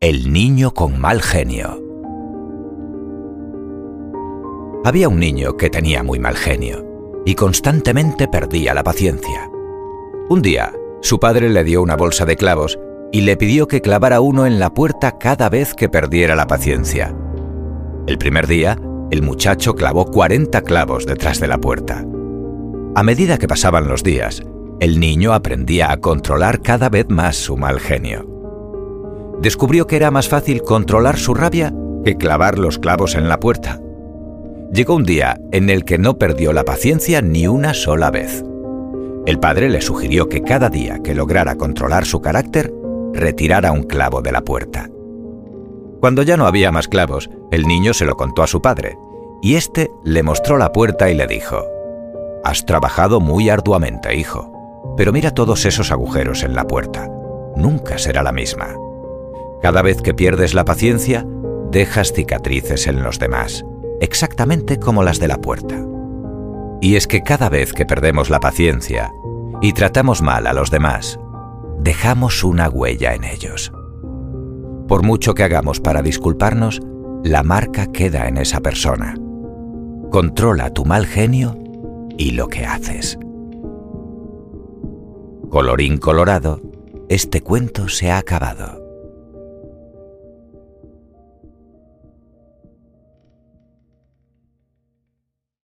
El niño con mal genio. Había un niño que tenía muy mal genio y constantemente perdía la paciencia. Un día, su padre le dio una bolsa de clavos y le pidió que clavara uno en la puerta cada vez que perdiera la paciencia. El primer día, el muchacho clavó 40 clavos detrás de la puerta. A medida que pasaban los días, el niño aprendía a controlar cada vez más su mal genio descubrió que era más fácil controlar su rabia que clavar los clavos en la puerta. Llegó un día en el que no perdió la paciencia ni una sola vez. El padre le sugirió que cada día que lograra controlar su carácter, retirara un clavo de la puerta. Cuando ya no había más clavos, el niño se lo contó a su padre, y éste le mostró la puerta y le dijo, Has trabajado muy arduamente, hijo, pero mira todos esos agujeros en la puerta. Nunca será la misma. Cada vez que pierdes la paciencia, dejas cicatrices en los demás, exactamente como las de la puerta. Y es que cada vez que perdemos la paciencia y tratamos mal a los demás, dejamos una huella en ellos. Por mucho que hagamos para disculparnos, la marca queda en esa persona. Controla tu mal genio y lo que haces. Colorín colorado, este cuento se ha acabado.